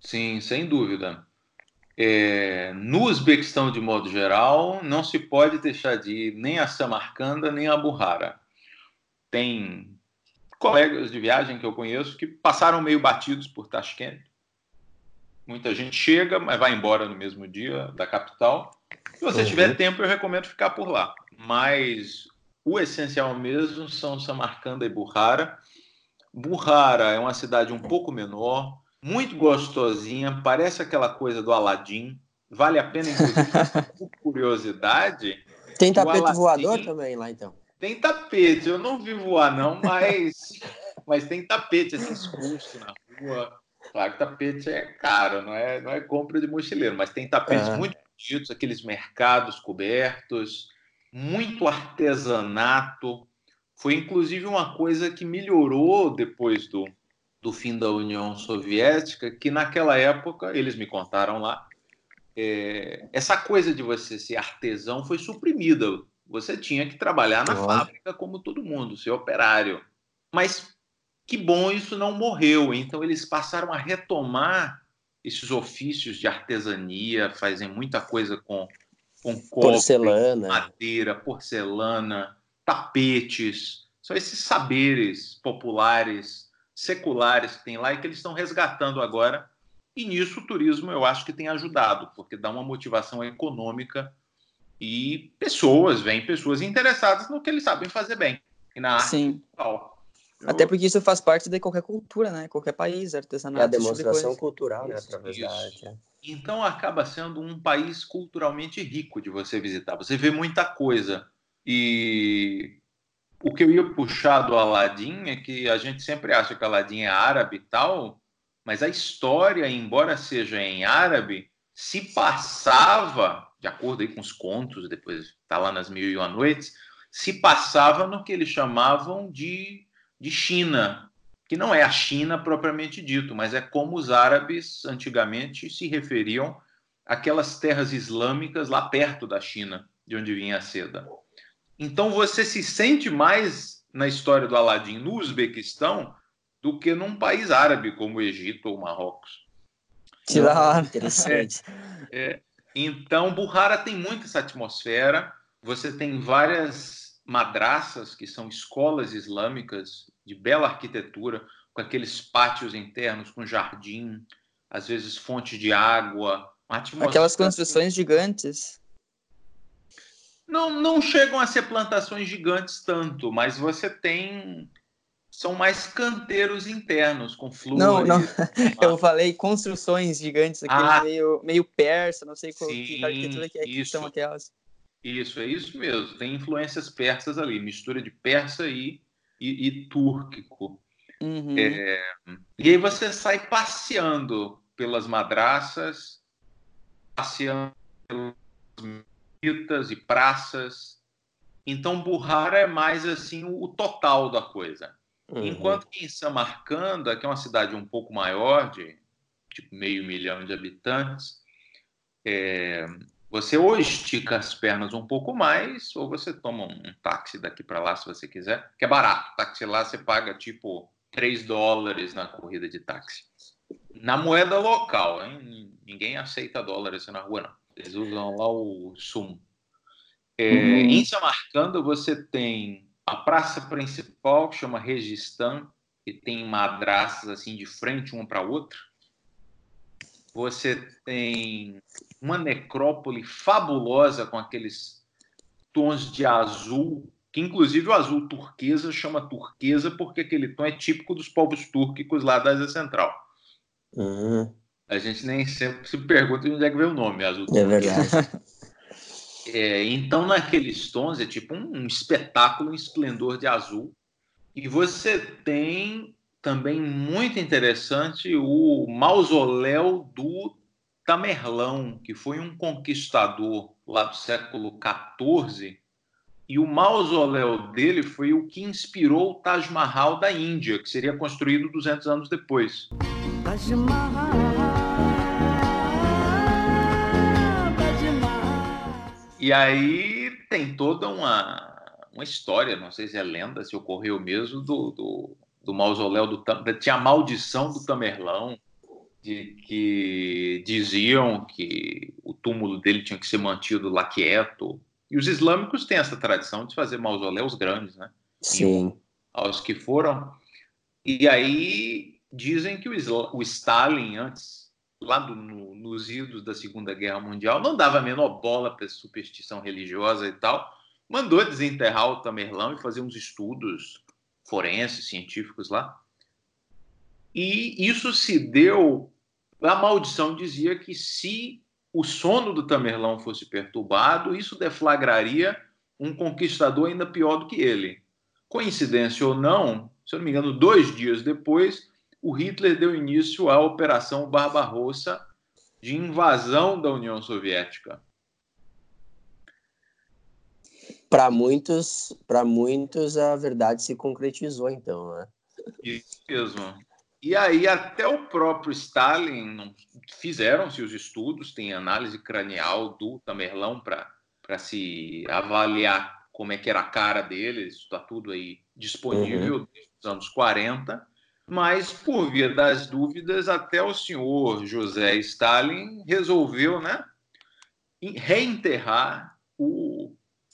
Sim, sem dúvida. É, no Uzbequistão, de modo geral, não se pode deixar de ir nem a Samarcanda nem a Buhara. Tem colegas de viagem que eu conheço que passaram meio batidos por Tashkent. Muita gente chega, mas vai embora no mesmo dia da capital. Se você Uhum. tiver tempo, eu recomendo ficar por lá. Mas o essencial mesmo são Samarcanda e Buhara. Buhara é uma cidade um pouco menor, muito gostosinha, parece aquela coisa do Aladim. Vale a pena, inclusive, por curiosidade, Tem tapete Aladim- voador também lá, então. tem tapete. Eu não vi voar, não, mas, mas tem tapete assim, exposto na rua. Claro que tapete é caro, não é, não é compra de mochileiro, mas tem tapetes Ah. muito bonitos, aqueles mercados cobertos, muito artesanato. Foi inclusive uma coisa que melhorou depois do, do fim da União Soviética, que naquela época, eles me contaram lá, é, essa coisa de você ser artesão foi suprimida. Você tinha que trabalhar na Olha. fábrica como todo mundo, ser operário. Mas que bom isso não morreu. Então eles passaram a retomar esses ofícios de artesania, fazem muita coisa com, com cobre, Porcelana. madeira, porcelana, tapetes. São esses saberes populares, seculares que tem lá e que eles estão resgatando agora. E nisso o turismo eu acho que tem ajudado, porque dá uma motivação econômica e pessoas, vêm pessoas interessadas no que eles sabem fazer bem. E na arte Sim. Eu- Até porque isso faz parte de qualquer cultura, né? Qualquer país, É artesanato. a esse tipo de demonstração cultural, né? Através isso. da arte. é. Então acaba sendo um país culturalmente rico de você visitar. Você vê muita coisa. E o que eu ia puxar do Aladim é que a gente sempre acha que Aladim é árabe e tal, mas a história, embora seja em árabe, se passava, de acordo aí com os contos, depois está lá nas Mil e Uma Noites, se passava no que eles chamavam de, de China, que não é a China propriamente dito, mas é como os árabes antigamente se referiam àquelas terras islâmicas lá perto da China, de onde vinha a seda. Então você se sente mais na história do Aladim no Uzbequistão do que num país árabe como o Egito ou Marrocos. Que da hora. Interessante. Então, Buhara tem muito essa atmosfera. Você tem várias madraças, que são escolas islâmicas de bela arquitetura, com aqueles pátios internos, com jardim, às vezes fonte de água. Aquelas construções gigantes. Não, não chegam a ser plantações gigantes tanto, mas você tem. São mais canteiros internos, com flores. Não, não. Eu falei construções gigantes, aqueles Ah. meio, meio persa, não sei qual Sim, que arquitetura que, é que são aquelas. Isso, é isso mesmo. Tem influências persas ali, mistura de persa e, e, e túrquico. Uhum. É, E aí você sai passeando pelas madraças, passeando pelas mesquitas e praças. Então, Burrara é mais assim o total da coisa. Uhum. Enquanto que em Samarcanda, que é uma cidade um pouco maior, de tipo meio milhão de habitantes, é, você ou estica as pernas um pouco mais, ou você toma um táxi daqui para lá, se você quiser, que é barato. Táxi lá você paga tipo 3 dólares na corrida de táxi. Na moeda local, hein? ninguém aceita dólares na rua, não. Eles usam lá o sum. É, Uhum. Em Samarcanda, você tem a praça principal, que chama Registan, que tem madraças assim de frente uma para outra. Você tem uma necrópole fabulosa com aqueles tons de azul, que inclusive o azul turquesa chama turquesa porque aquele tom é típico dos povos túrquicos lá da Ásia Central. Uhum. A gente nem sempre se pergunta de onde é que veio o nome, azul É turquesa. verdade. É, então, naqueles tons, é tipo um, um espetáculo em esplendor de azul. E você tem também muito interessante o mausoléu do Tamerlão, que foi um conquistador lá do século XIV. E o mausoléu dele foi o que inspirou o Taj Mahal da Índia, que seria construído 200 anos depois. Taj Mahal, Taj Mahal. E aí tem toda uma, uma história, não sei se é lenda, se ocorreu mesmo, do, do, do mausoléu do Tinha a maldição do Tamerlão, de que diziam que o túmulo dele tinha que ser mantido lá quieto. E os islâmicos têm essa tradição de fazer mausoléus grandes, né? Sim. aos que foram. E aí dizem que o, Isla- o Stalin, antes, lá do- no- nos idos da Segunda Guerra Mundial, não dava a menor bola para superstição religiosa e tal, mandou desenterrar o Tamerlão e fazer uns estudos forenses, científicos lá. E isso se deu. A maldição dizia que se o sono do Tamerlão fosse perturbado, isso deflagraria um conquistador ainda pior do que ele. Coincidência ou não, se eu não me engano, dois dias depois, o Hitler deu início à Operação Barbarossa de invasão da União Soviética. Para muitos, para muitos a verdade se concretizou então, né? Isso mesmo. E aí até o próprio Stalin fizeram-se os estudos, tem análise cranial do Tamerlão para se avaliar como é que era a cara dele, isso está tudo aí disponível desde os anos 40, mas por via das dúvidas, até o senhor José Stalin resolveu, né, reenterrar o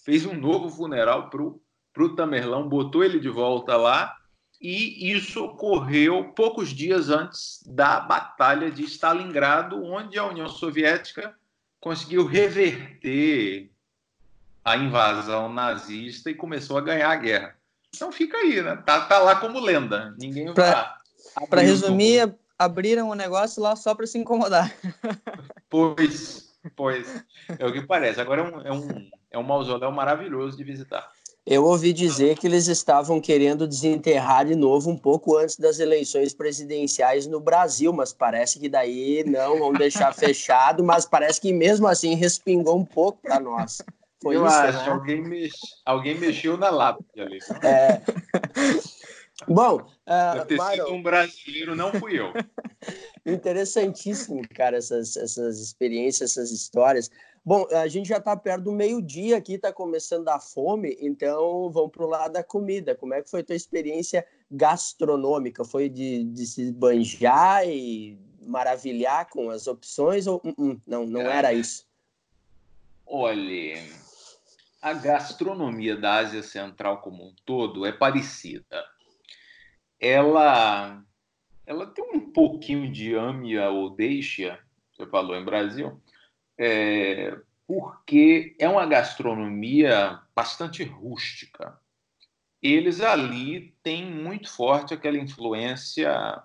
fez um novo funeral pro pro Tamerlão, botou ele de volta lá e isso ocorreu poucos dias antes da Batalha de Stalingrado, onde a União Soviética conseguiu reverter a invasão nazista e começou a ganhar a guerra. Então fica aí, né? Tá, tá lá como lenda. Ninguém Pra- vai. Para o resumir, ab- abriram o negócio lá só para se incomodar. Pois, pois. É o que parece. Agora é um, é um, é um mausoléu maravilhoso de visitar. Eu ouvi dizer que eles estavam querendo desenterrar de novo um pouco antes das eleições presidenciais no Brasil, mas parece que daí não vão deixar fechado, mas parece que mesmo assim respingou um pouco para nós. Foi Eu isso, acho, né? alguém, mex... alguém mexeu na lápide ali. É. Bom, ah, Deve ter Myron, sido um brasileiro, não fui eu. Interessantíssimo, cara, essas, essas experiências, essas histórias. Bom, a gente já está perto do meio-dia aqui, está começando a fome, então vamos para o lado da comida. Como é que foi a tua experiência gastronômica? Foi de, de se banjar e maravilhar com as opções ou uh, uh, não, não era isso? Olha, a gastronomia da Ásia Central como um todo é parecida. Ela, ela tem um pouquinho de âmia ou deixa, você falou em Brasil, é, porque é uma gastronomia bastante rústica. Eles ali têm muito forte aquela influência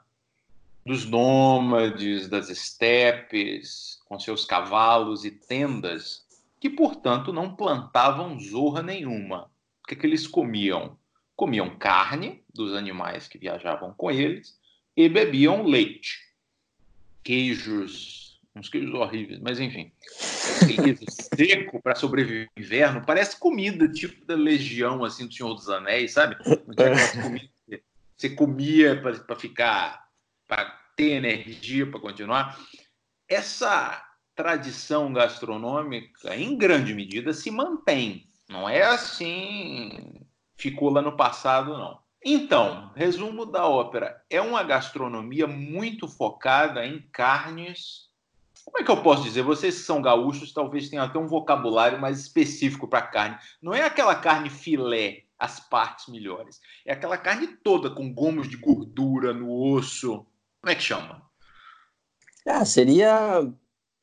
dos nômades, das estepes, com seus cavalos e tendas, que, portanto, não plantavam zorra nenhuma. O que, que eles comiam? Comiam carne dos animais que viajavam com eles e bebiam leite. Queijos, uns queijos horríveis, mas enfim. liso, seco para sobreviver no inverno, parece comida tipo da legião assim do Senhor dos Anéis, sabe? Comida que você comia para ficar, para ter energia para continuar. Essa tradição gastronômica, em grande medida, se mantém. Não é assim, ficou lá no passado, não. Então, resumo da ópera: é uma gastronomia muito focada em carnes. Como é que eu posso dizer? Vocês que são gaúchos talvez tenham até um vocabulário mais específico para carne. Não é aquela carne filé, as partes melhores. É aquela carne toda com gomos de gordura no osso. Como é que chama? Ah, seria.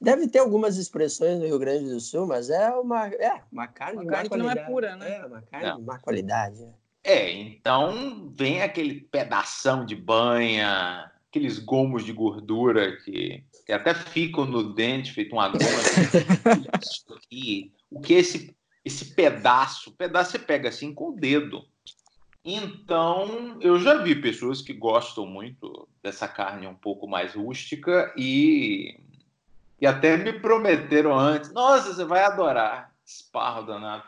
Deve ter algumas expressões no Rio Grande do Sul, mas é uma, é, uma carne Uma de carne má que não é qualidade. pura, né? É, uma carne Não. de má qualidade. é. É, então vem aquele pedação de banha, aqueles gomos de gordura que, que até ficam no dente, feito uma goma. Isso aqui, o que é esse, esse pedaço? Pedaço você pega assim com o dedo. Então, eu já vi pessoas que gostam muito dessa carne um pouco mais rústica e, e até me prometeram antes: nossa, você vai adorar. Esparro danado.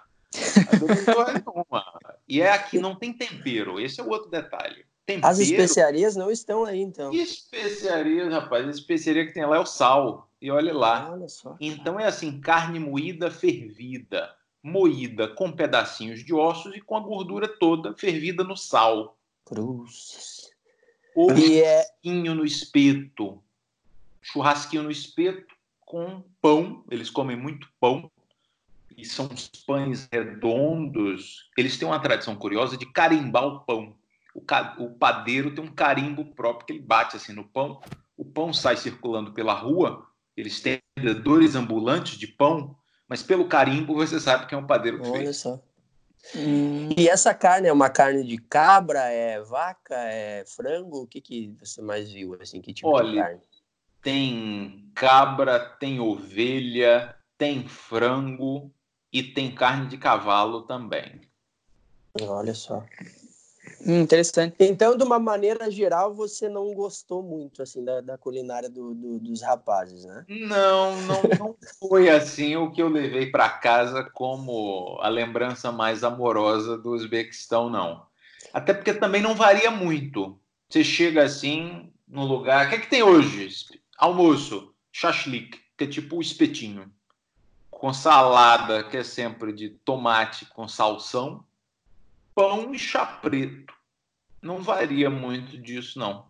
E é aqui, não tem tempero. Esse é o outro detalhe. Tempero, As especiarias não estão aí, então. especiarias, rapaz. A especiaria que tem lá é o sal. E olha lá. Olha só. Então é assim, carne moída fervida, moída com pedacinhos de ossos e com a gordura toda fervida no sal. Cruz. Ou E é. churrasquinho no espeto. Churrasquinho no espeto com pão. Eles comem muito pão. E são uns pães redondos. Eles têm uma tradição curiosa de carimbar o pão. O, ca- o padeiro tem um carimbo próprio que ele bate assim no pão. O pão sai circulando pela rua. Eles têm vendedores ambulantes de pão. Mas pelo carimbo você sabe que é um padeiro que Olha fez. só. Hum, E essa carne é uma carne de cabra, é vaca, é frango? O que, que você mais viu, assim? Que tipo de Olha, carne? Tem cabra, tem ovelha, tem frango e tem carne de cavalo também. Olha só. hum, interessante. Então, de uma maneira geral, você não gostou muito, assim, da, da culinária do- do- dos rapazes, né? Não, não, não foi assim o que eu levei para casa como a lembrança mais amorosa do Uzbequistão, não. Até porque também não varia muito. Você chega assim no lugar. O que é que tem hoje? Almoço, shashlik, que é tipo o espetinho, com salada, que é sempre de tomate com salsão, pão e chá preto. Não varia muito disso, não.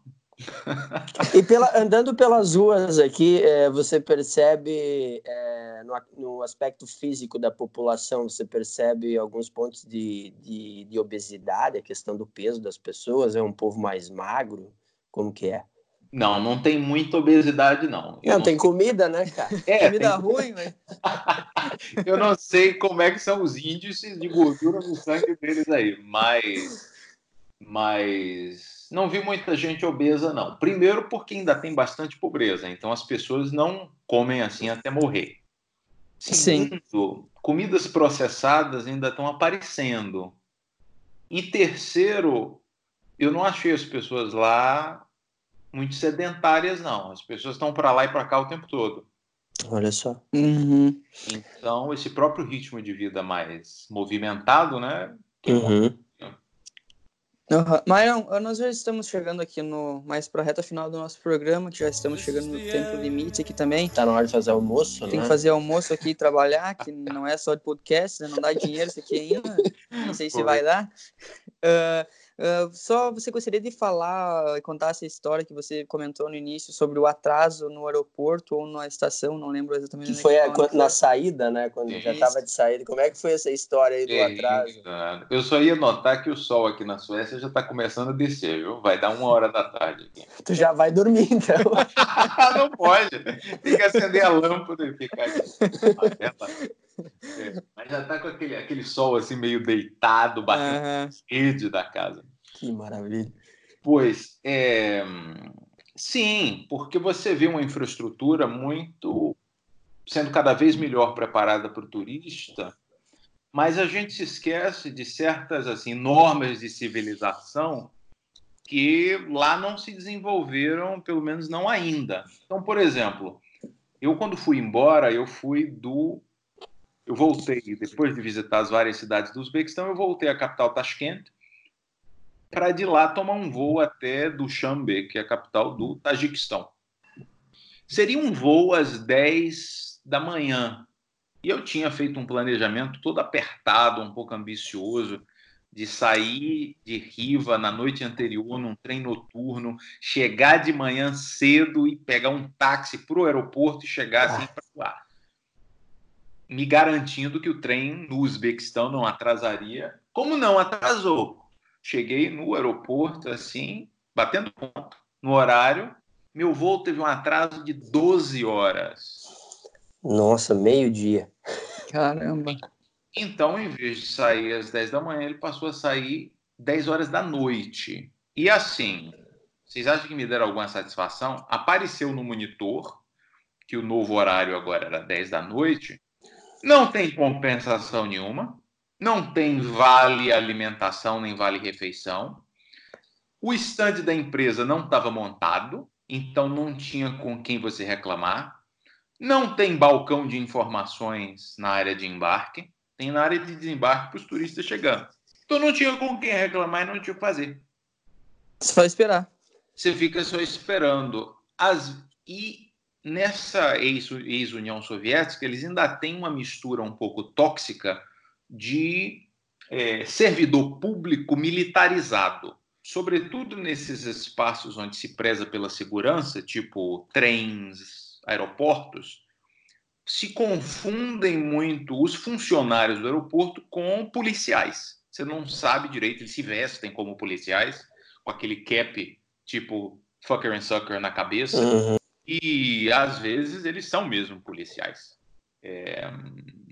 E pela, andando pelas ruas aqui, é, você percebe, é, no, no aspecto físico da população, você percebe alguns pontos de, de, de obesidade, a questão do peso das pessoas, é um povo mais magro, como que é? Não, não tem muita obesidade, não. Eu Não, tem comida, né, cara? É, Comida tem- ruim, velho. Eu não sei como é que são os índices de gordura no sangue deles aí, mas, mas não vi muita gente obesa, não. Primeiro porque ainda tem bastante pobreza, então as pessoas não comem assim até morrer. Sim. Segundo, comidas processadas ainda estão aparecendo. E terceiro, eu não achei as pessoas lá muito sedentárias, não. As pessoas estão para lá e para cá o tempo todo. Olha só. Uhum. Então, esse próprio ritmo de vida mais movimentado, né? Uhum. Aham. Mairão, nós já estamos chegando aqui no mais para a reta final do nosso programa, que já estamos chegando no tempo limite aqui também. Tá na hora de fazer almoço, Tem né? que fazer almoço aqui e trabalhar, que não é só de podcast, né? não dá dinheiro isso aqui ainda. Não sei se Pô. vai dar. Ah, só você gostaria de falar e contar essa história que você comentou no início sobre o atraso no aeroporto ou na estação, não lembro exatamente. Que onde foi a- quando- na saída, né? Quando já Isso. tava de saída. Como é que foi essa história aí do É, atraso? Eu só ia notar que o sol aqui na Suécia já está começando a descer, viu? Vai dar uma hora da tarde aqui. Tu já vai dormir, então. não pode. Tem que acender a lâmpada e ficar aqui. É, mas já está com aquele, aquele sol assim meio deitado, batendo na rede da casa. que maravilha. Pois, é, sim, porque você vê uma infraestrutura muito sendo cada vez melhor preparada para o turista, mas a gente se esquece de certas assim normas de civilização que lá não se desenvolveram, pelo menos não ainda. Então, por exemplo, Eu, quando fui embora, eu fui do. Eu voltei, depois de visitar as várias cidades do Uzbequistão, eu voltei à capital Tashkent, para de lá tomar um voo até Dushanbe, que é a capital do Tajiquistão. Seria um voo às 10 da manhã. E eu tinha feito um planejamento todo apertado, um pouco ambicioso, de sair de Riva na noite anterior num trem noturno, chegar de manhã cedo e pegar um táxi para o aeroporto e chegar assim para lá. Me garantindo que o trem no Uzbequistão não atrasaria. Como não atrasou? Cheguei no aeroporto assim, batendo ponto, no horário. Meu voo teve um atraso de 12 horas. Nossa, meio-dia. Caramba. Então, em vez de sair às 10 da manhã, ele passou a sair 10 horas da noite. E assim, vocês acham que me deram alguma satisfação? Apareceu no monitor que o novo horário agora era 10 da noite. Não tem compensação nenhuma. Não tem vale alimentação nem vale refeição. O estande da empresa não estava montado, então não tinha com quem você reclamar. Não tem balcão de informações na área de embarque tem na área de desembarque para os turistas chegando. Então não tinha com quem reclamar e não tinha o que fazer. Só esperar. Você fica só esperando. As... E nessa ex-União Soviética, eles ainda têm uma mistura um pouco tóxica de é, servidor público militarizado. Sobretudo nesses espaços onde se preza pela segurança, tipo trens, aeroportos, se confundem muito os funcionários do aeroporto com policiais. Você não sabe direito, eles se vestem como policiais, com aquele cap tipo fucker and sucker na cabeça, Uhum. E às vezes eles são mesmo policiais. É,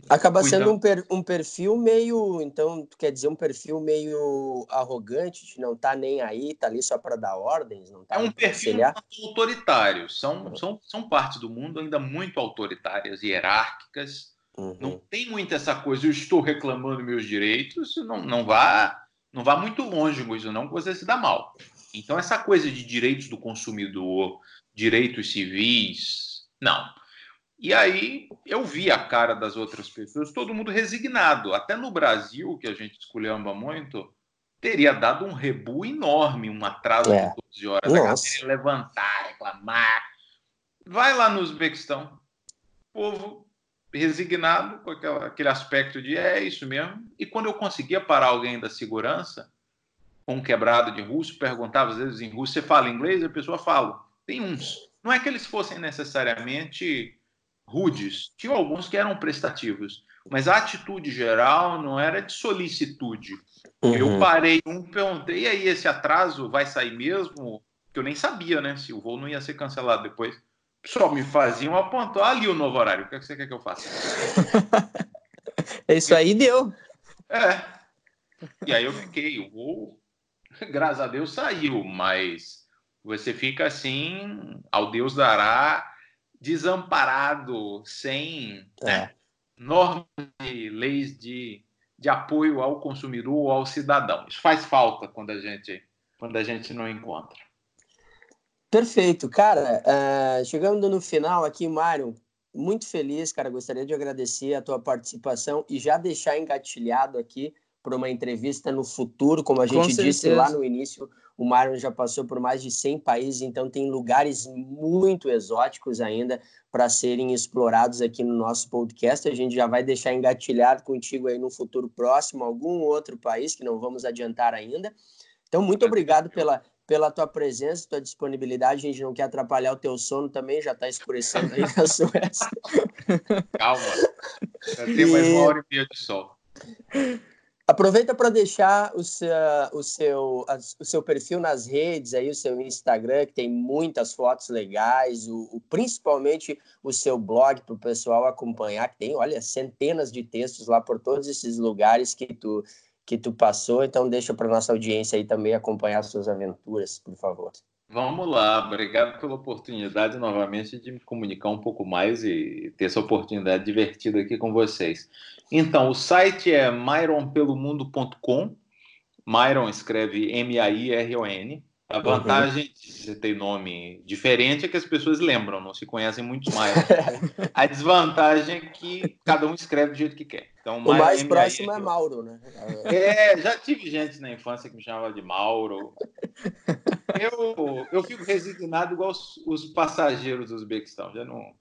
Acaba sendo um, per- um perfil meio, então, quer dizer um perfil meio arrogante, de não tá nem aí, tá ali só para dar ordens, não tá é um perfil autoritário. São, são, são partes do mundo ainda muito autoritárias, hierárquicas. Uhum. Não tem muito essa coisa, eu estou reclamando meus direitos, não, não vá não vá muito longe com isso, não, que você se dá mal. Então, essa coisa de direitos do consumidor, direitos civis, não. E aí eu vi a cara das outras pessoas, todo mundo resignado. Até no Brasil, que a gente esculhamba muito, teria dado um rebu enorme, um atraso É. de 12 horas. Nossa. levantar, reclamar. Vai lá no Uzbequistão, povo resignado, com aquela- aquele aspecto de é isso mesmo. E quando eu conseguia parar alguém da segurança, com um quebrado de russo, perguntava às vezes em russo, você fala inglês? A pessoa fala. Tem uns. Não é que eles fossem necessariamente rudes, tinha alguns que eram prestativos, mas a atitude geral não era de solicitude. Eu Uhum. parei um, perguntei, e aí, esse atraso vai sair mesmo? Que eu nem sabia, né? Se o voo não ia ser cancelado depois. Só me faziam apontar ali o novo horário. O que é que você quer que eu faça? É isso aí, deu. É. E aí eu fiquei, o voo, graças a Deus, saiu, mas você fica assim, ao Deus dará, desamparado, sem né, É. normas e leis de, de apoio ao consumidor ou ao cidadão. Isso faz falta quando a gente, quando a gente não encontra. Perfeito, cara. ah, chegando no final aqui, Mário, muito feliz, cara. Gostaria de agradecer a tua participação e já deixar engatilhado aqui para uma entrevista no futuro, como a Com gente disse certeza. lá no início. O Mário já passou por mais de 100 países, então tem lugares muito exóticos ainda para serem explorados aqui no nosso podcast. A gente já vai deixar engatilhado contigo aí no futuro próximo, algum outro país que não vamos adiantar ainda. Então, muito obrigado pela, pela tua presença, tua disponibilidade. A gente não quer atrapalhar o teu sono também, já está escurecendo aí na Suécia. Calma. Já tem mais uma hora e meia de sol. Aproveita para deixar o seu, o, seu, o seu perfil nas redes, aí, o seu Instagram, que tem muitas fotos legais, o, o- principalmente o seu blog para o pessoal acompanhar, que tem, olha, centenas de textos lá por todos esses lugares que tu, que tu passou. Então, deixa para nossa audiência aí também acompanhar as suas aventuras, por favor. Vamos lá, obrigado pela oportunidade novamente de me comunicar um pouco mais e ter essa oportunidade divertida aqui com vocês. Então, o site é myronpelomundo.com. Myron escreve M-A-I-R-O-N. A vantagem de você ter nome diferente é que as pessoas lembram, não se conhecem muito mais. a desvantagem é que cada um escreve do jeito que quer. Então, O mais MAI próximo é Mauro, né? É, já tive gente na infância que me chamava de Mauro. Eu, eu fico resignado igual os, os passageiros do Uzbequistão. Já não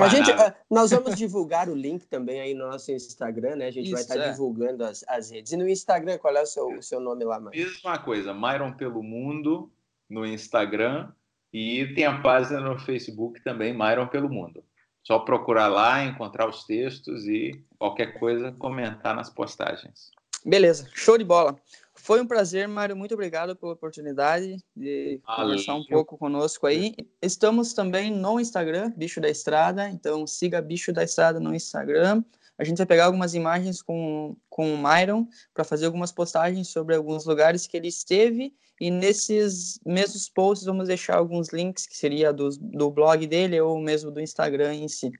A gente, ah, nós vamos divulgar o link também aí no nosso Instagram, né? A gente vai Isso, estar é. divulgando as, as redes. E no Instagram, qual é o seu, o seu nome lá, mano? Mesma coisa, Myron Pelo Mundo no Instagram e tem a página no Facebook também, Myron Pelo Mundo. Só procurar lá, encontrar os textos e qualquer coisa comentar nas postagens. Beleza, show de bola. Foi um prazer, Mário. Muito obrigado pela oportunidade de Valeu. conversar um pouco conosco aí. Estamos também no Instagram, Bicho da Estrada. Então siga Bicho da Estrada no Instagram. A gente vai pegar algumas imagens com, com o Myron para fazer algumas postagens sobre alguns lugares que ele esteve. E nesses mesmos posts vamos deixar alguns links que seria do, do blog dele ou mesmo do Instagram em si.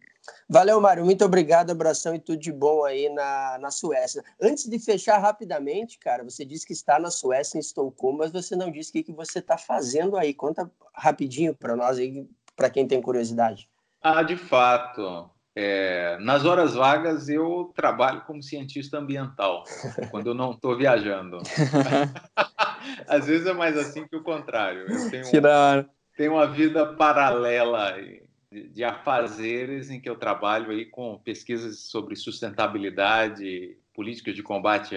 Valeu, Mário. Muito obrigado, abração e tudo de bom aí na, na Suécia. Antes de fechar rapidamente, cara, você disse que está na Suécia, em Estocolmo, mas você não disse o que, que você está fazendo aí. Conta rapidinho para nós aí, para quem tem curiosidade. Ah, de fato. É, nas horas vagas eu trabalho como cientista ambiental, quando eu não estou viajando. Às vezes é mais assim que o contrário. Eu tenho, hora. tenho uma vida paralela de, de afazeres em que eu trabalho aí com pesquisas sobre sustentabilidade, políticas de combate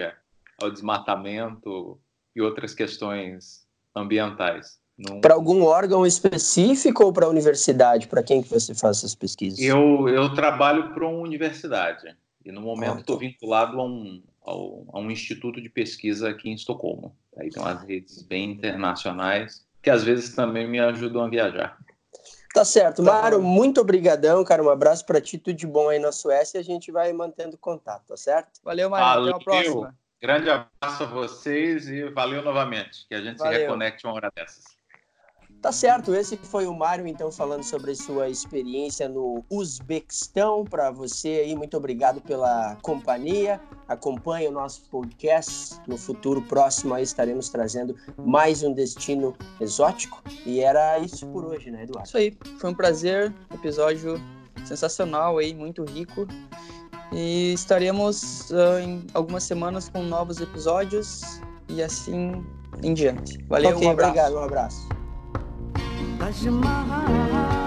ao desmatamento e outras questões ambientais. Não- Para algum órgão específico ou para a universidade? Para quem que você faz essas pesquisas? Eu, eu trabalho para uma universidade e no momento Ah, estou tá. vinculado a um, ao- a um instituto de pesquisa aqui em Estocolmo. Aí tem umas redes bem internacionais que às vezes também me ajudam a viajar. Tá certo. Tá Mário, muito obrigadão, cara. Um abraço para ti, tudo de bom aí na Suécia e a gente vai mantendo contato, tá certo? Valeu, Mário. Até Valeu. a próxima. Grande abraço a vocês e valeu novamente. Que a gente Valeu. se reconecte uma hora dessas. Tá certo, esse foi o Mário, então, falando sobre a sua experiência no Uzbequistão. Para você aí, muito obrigado pela companhia. Acompanhe o nosso podcast. No futuro próximo aí estaremos trazendo mais um destino exótico. E era isso por hoje, né, Eduardo? Isso aí, foi um prazer, episódio sensacional aí, muito rico. E estaremos ah, em algumas semanas com novos episódios e assim em diante. Valeu, ok, um abraço. obrigado, um abraço. Taj